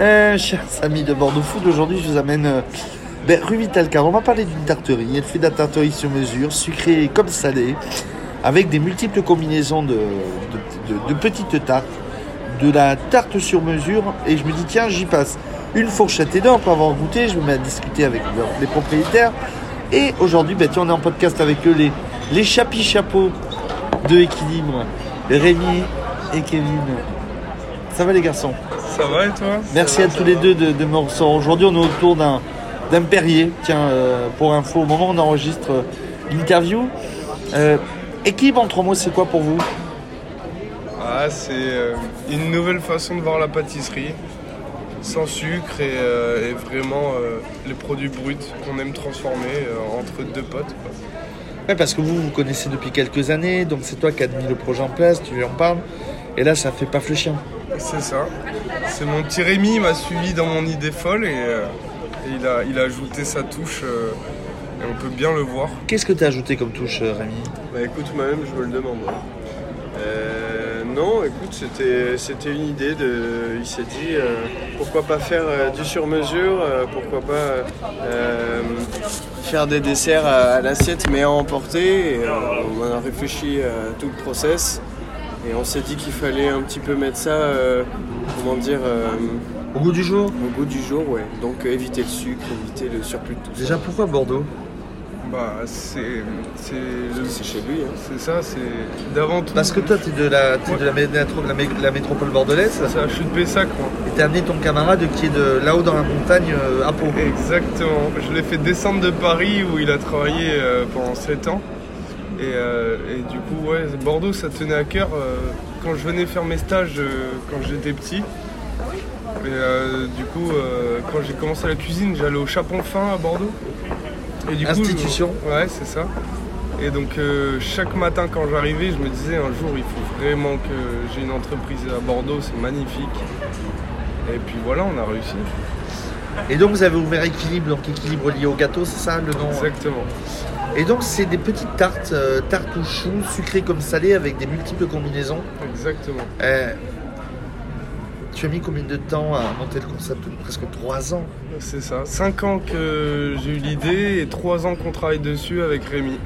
Euh, chers amis de Bordeaux Food, aujourd'hui je vous amène euh, ben, rue. On va parler d'une tarterie. Elle fait de la tarterie sur mesure, sucrée comme salée, avec des multiples combinaisons de, petites tartes, de la tarte sur mesure. Et je me dis, tiens, j'y passe une fourchette et deux après avoir goûté. Je me mets à discuter avec les propriétaires. Et aujourd'hui, ben, tiens, on est en podcast avec eux, les, les chapis chapeaux de équilibre, Rémi et Kevin. Ça va les garçons? Ça va et toi Merci Ça à va, tous les va. deux de, de me recevoir. Aujourd'hui, on est autour d'un d'un Perrier. Tiens, euh, pour info, au moment où on enregistre euh, l'interview. Euh, équilibre en trois mots, c'est quoi pour vous? Ah, c'est euh, une nouvelle façon de voir la pâtisserie, sans sucre et, euh, et vraiment euh, les produits bruts qu'on aime transformer euh, entre deux potes. quoi. Ouais, Parce que vous, vous connaissez depuis quelques années, donc c'est toi qui as mis le projet en place, tu lui en parles. Et là, ça fait pas le chien. C'est ça. C'est mon petit Rémi, il m'a suivi dans mon idée folle et, euh, et il, a, il a ajouté sa touche euh, et on peut bien le voir. Qu'est-ce que tu as ajouté comme touche, euh, Rémi? Bah écoute, moi-même, je me le demande. Euh, non, écoute, c'était, c'était une idée. De, il s'est dit, euh, pourquoi pas faire euh, du sur-mesure, euh, pourquoi pas euh, faire des desserts à, à l'assiette, mais à emporter. Et, euh, on a réfléchi à tout le process. Et on s'est dit qu'il fallait un petit peu mettre ça, euh, comment dire, euh, Au goût du jour au goût du jour, ouais. Donc euh, éviter le sucre, éviter le surplus de tout ça. Déjà, pourquoi Bordeaux Bah, c'est, c'est, le- chez lui. hein. c'est ça, c'est d'avant tout. Parce que toi, tu es de la, t'es de la, métro- de la mé- de la métropole bordelaise. c'est à Chute Pessac, moi. Et t'as amené ton camarade qui est de là-haut dans la montagne euh, à Pau. Exactement. Je l'ai fait descendre de Paris où il a travaillé euh, pendant 7 ans. Et, euh, et du coup, ouais, Bordeaux, ça tenait à cœur. euh, quand je venais faire mes stages euh, quand j'étais petit, et, euh, du coup, euh, quand j'ai commencé la cuisine, j'allais au Chapon Fin à Bordeaux. Et du coup, Institution. je- ouais, c'est ça. Et donc, euh, chaque matin quand j'arrivais, je me disais un jour, il faut vraiment que j'ai une entreprise à Bordeaux, c'est magnifique. Et puis voilà, on a réussi. Et donc, vous avez ouvert Équilibre, donc Équilibre lié au gâteau, c'est ça le nom Exactement. Et donc, c'est des petites tartes, euh, tartes aux choux, sucrées comme salées, avec des multiples combinaisons. Exactement. Euh, tu as mis combien de temps à monter le concept? Presque 3 ans. C'est ça. 5 ans que j'ai eu l'idée et 3 ans qu'on travaille dessus avec Rémi.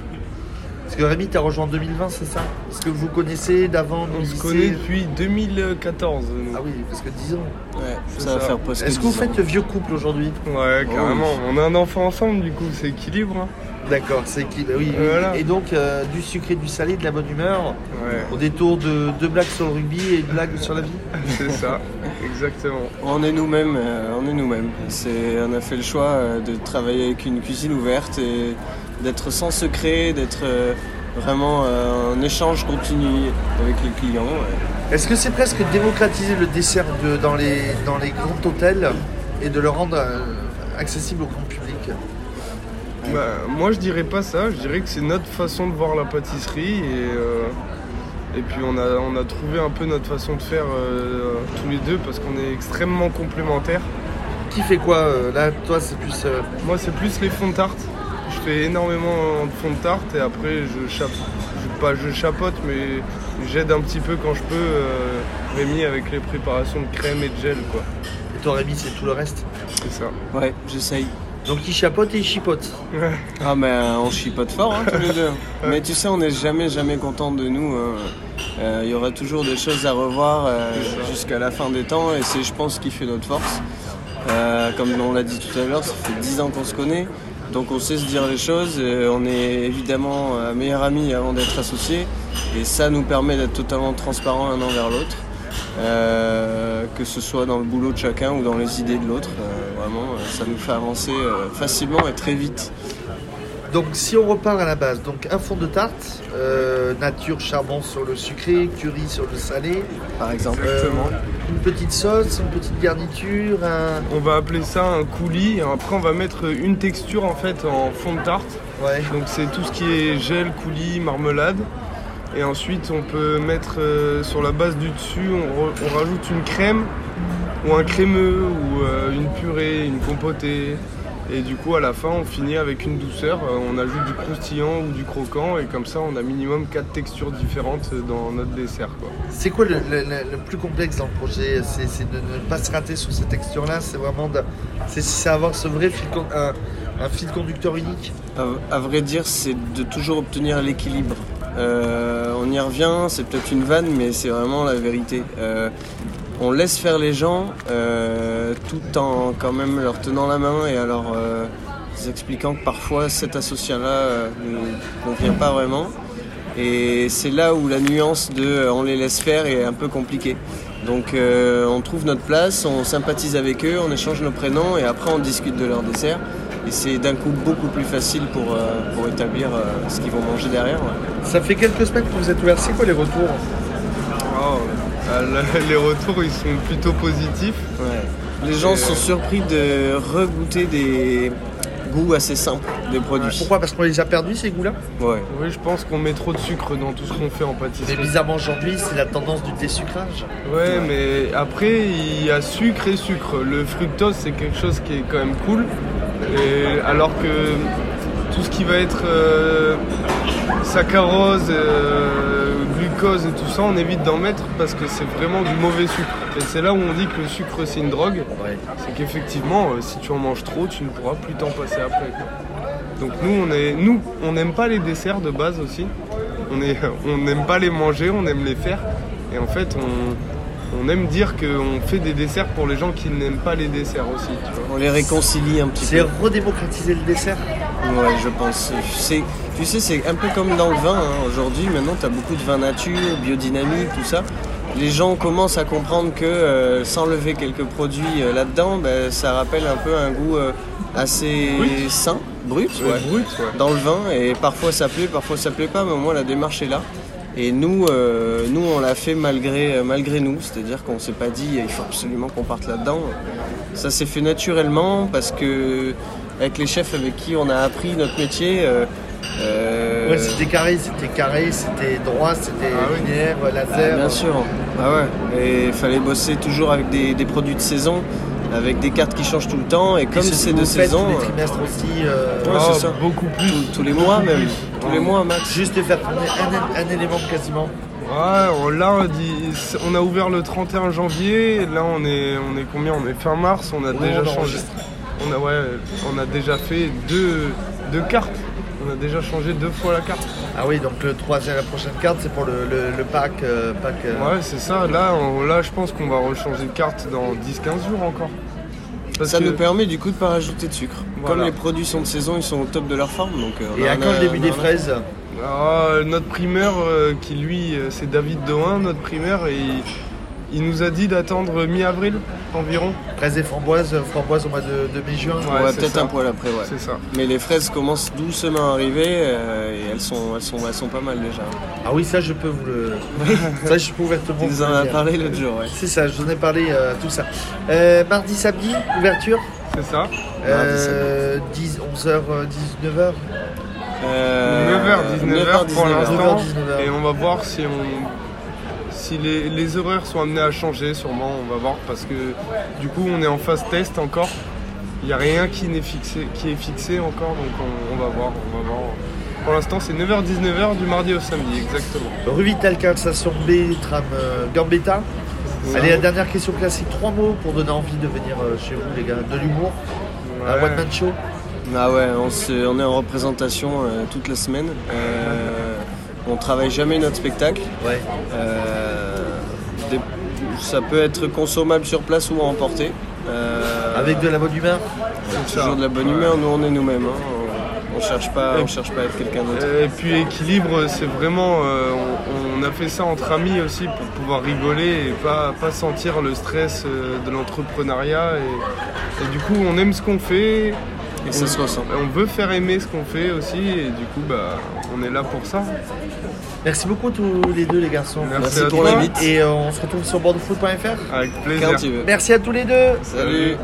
Parce que Rémi, tu as rejoint en 2020, c'est ça? Est-ce que vous connaissez d'avant On se connaît depuis 2014. nous. Ah oui, presque 10 ans. Ouais, ça va faire presque Est-ce que vous 10 ans. faites vieux couple aujourd'hui? Ouais, carrément. oui. On a un enfant ensemble, du coup, c'est équilibre. hein. D'accord, c'est qui oui, oui. Voilà. Et donc, euh, du sucré, du salé, de la bonne humeur, Ouais, au détour de deux blagues sur le rugby et une blague sur la vie c'est ça. Exactement. On est nous-mêmes, euh, on est nous-mêmes. C'est, on a fait le choix euh, de travailler avec une cuisine ouverte et d'être sans secret, d'être euh, vraiment euh, en échange continu avec les clients. ouais. Est-ce que c'est presque démocratiser le dessert de- dans, les, dans les grands hôtels et de le rendre euh, accessible au grand public? Bah, moi, je dirais pas ça. Je dirais que c'est notre façon de voir la pâtisserie. Et, euh, et puis, on a, on a trouvé un peu notre façon de faire euh, tous les deux parce qu'on est extrêmement complémentaires. Qui fait quoi euh, Là, toi, c'est plus. euh, Moi, c'est plus les fonds de tarte. Je fais énormément de fonds de tarte et après, je, chape... je, pas, je chapote, mais j'aide un petit peu quand je peux euh, Rémi avec les préparations de crème et de gel, quoi. et toi, Rémi, c'est tout le reste? C'est ça. Ouais, j'essaye. Donc, il chapote et il chipote. Ouais. Ah mais euh, on chipote fort hein, tous les deux. Mais tu sais, on n'est jamais jamais content de nous. hein. Euh, Il y aura toujours des choses à revoir euh, jusqu'à la fin des temps et c'est je pense ce qui fait notre force. Euh, comme on l'a dit tout à l'heure, ça fait 10 ans qu'on se connaît. Donc on sait se dire les choses, et on est évidemment euh, meilleurs amis avant d'être associés et ça nous permet d'être totalement transparents l'un envers l'autre, Euh, que ce soit dans le boulot de chacun ou dans les idées de l'autre. Euh, vraiment, euh, ça nous fait avancer euh, facilement et très vite. Donc, si on repart à la base, donc un fond de tarte, euh, nature, charbon sur le sucré, curry sur le salé, Par exemple. Exactement. euh, une petite sauce, une petite garniture, un. On va appeler ça un coulis. Et après, on va mettre une texture en fait en fond de tarte. Ouais. Donc, c'est tout ce qui est gel, coulis, marmelade. Et ensuite, on peut mettre euh, sur la base du dessus, on, re- on rajoute une crème ou un crémeux ou euh, une purée, une compotée. Et du coup, à la fin, on finit avec une douceur. Euh, On ajoute du croustillant ou du croquant. Et comme ça, on a minimum quatre textures différentes dans notre dessert. Quoi. C'est quoi le, le- le- le plus complexe dans le projet? C'est de ne pas se rater sur ces textures-là. C'est vraiment de- c'est avoir ce vrai fil, un fil conducteur unique? À, à vrai dire, c'est de toujours obtenir l'équilibre. Euh, on y revient, c'est peut-être une vanne, mais c'est vraiment la vérité. Euh, on laisse faire les gens euh, tout en quand même leur tenant la main et alors expliquant que parfois cet associat-là ne convient pas vraiment. Et c'est là où la nuance de on les laisse faire est un peu compliquée. Donc on trouve notre place, on sympathise avec eux, on échange nos prénoms et après on discute de leur dessert. Et c'est d'un coup beaucoup plus facile pour, euh, pour établir euh, ce qu'ils vont manger derrière. ouais. Ça fait quelques semaines que vous êtes ouvert. C'est quoi les retours Oh, euh, le- les retours, ils sont plutôt positifs. Ouais. Les gens Et, sont surpris de regoûter des goûts assez simples des produits. Pourquoi? Parce qu'on les a perdus ces goûts-là? Ouais. Oui, je pense qu'on met trop de sucre dans tout ce qu'on fait en Mais pâtisserie. bizarrement aujourd'hui, c'est la tendance du désucrage. Ouais, mais après, il y a sucre et sucre. Le fructose, c'est quelque chose qui est quand même cool. Et alors que tout ce qui va être euh, saccharose, euh, glucose et tout ça, on évite d'en mettre parce que c'est vraiment du mauvais sucre. Et c'est là où on dit que le sucre c'est une drogue. Ouais. C'est qu'effectivement, euh, si tu en manges trop, tu ne pourras plus t'en passer après. Donc nous, on est, nous, on n'aime pas les desserts de base aussi. On est, on n'aime pas les manger, on aime les faire. Et en fait, on, on aime dire qu'on fait des desserts pour les gens qui n'aiment pas les desserts aussi. Tu vois. On les réconcilie un petit C'est peu. redémocratiser le dessert. Ouais, je pense. C'est- tu sais, c'est un peu comme dans le vin. hein. Aujourd'hui, maintenant, tu as beaucoup de vin nature, biodynamique, tout ça. Les gens commencent à comprendre que euh, s'enlever quelques produits euh, là-dedans, ben, ça rappelle un peu un goût euh, assez Brut. sain, brut, Ouais, ouais, brut, ouais. dans le vin. Et parfois ça plaît, parfois ça plaît pas, mais au moins la démarche est là. Et nous, euh, nous on l'a fait malgré, euh, malgré nous, c'est-à-dire qu'on s'est pas dit il faut absolument qu'on parte là-dedans. Ça s'est fait naturellement parce que avec les chefs avec qui on a appris notre métier, euh, Ouais, c'était carré, c'était carré, c'était droit, c'était Ah linéaire, ah, laser. bien sûr. Ah ouais. Et il fallait bosser toujours avec des, des produits de saison, avec des cartes qui changent tout le temps. Et comme ce c'est que de vous faites saison, tous les euh, trimestres aussi. euh, Ouais, ça. Beaucoup plus. tous, tous les mois même, tous les mois max. Juste faire tourner un, un élément quasiment. Ouais, on- là on, a ouvert le 31 janvier, là on est, on est combien? On est fin mars, on a Ouais, déjà on changé. On a, ouais, on a déjà fait deux, deux cartes. On a déjà changé deux fois la carte. Ah oui, donc le troisième, la prochaine carte, c'est pour le, le- le pack. euh, pack euh, Ouais, c'est ça. Là, on- là, je pense qu'on va rechanger de carte dans 10-15 jours encore. Parce Ça que- nous permet du coup de pas rajouter de sucre. Voilà. Comme les produits sont de saison, ils sont au top de leur forme. Donc, euh, Et à quand le début des fraises? Ah, notre primeur, euh, qui lui, c'est David Doin, notre primeur, et il, il nous a dit d'attendre mi-avril environ. Fraises et framboises, euh, framboises au mois de, de mai-juin. Ouais, peut-être un poil après, ouais. C'est ça. Mais les fraises commencent doucement à arriver euh, et elles sont, elles, sont, elles sont pas mal déjà. Ah oui, ça je peux vous le. ça je peux ouvertement. Tu vous nous en as parlé l'autre jour, ouais. C'est ça, je vous en ai parlé, euh, tout ça. Euh, mardi, samedi, ouverture C'est ça. euh, 10, 11h, 19h. Euh, 9h, 19h pour 19h. l'instant. 19h. Et on va voir si on. Si les, les horaires sont amenés à changer, sûrement, on va voir, parce que du coup, on est en phase test encore. Il n'y a rien qui, n'est fixé, qui est fixé encore, donc on, on va voir, on va voir. Pour l'instant, c'est 9h-19h du mardi au samedi, exactement. Rue Vital, station B, tram euh, Gambetta. Allez, la dernière question classique. Trois mots pour donner envie de venir euh, chez vous, les gars. De l'humour, un Ouais. one-man show. Ah ouais, on, se- on est en représentation euh, toute la semaine. Euh, on travaille jamais notre spectacle. Ouais. Ça peut être consommable sur place ou à emporter. Euh, Avec de la bonne humeur. Toujours de la bonne humeur, nous on est nous-mêmes. hein. On, on cherche pas, on cherche pas à être quelqu'un d'autre. Et puis équilibre, c'est vraiment, euh, on, on a fait ça entre amis aussi pour pouvoir rigoler et pas, pas sentir le stress euh, de l'entrepreneuriat. Et, et du coup, on aime ce qu'on fait. Et ça on, se ressent. On veut faire aimer ce qu'on fait aussi et du coup, bah, on est là pour ça. Merci beaucoup tous les deux, les garçons. Merci, Merci à pour toi. l'invite. Et euh, on se retrouve sur bordefoot.fr. Avec plaisir. Merci à tous les deux. Salut.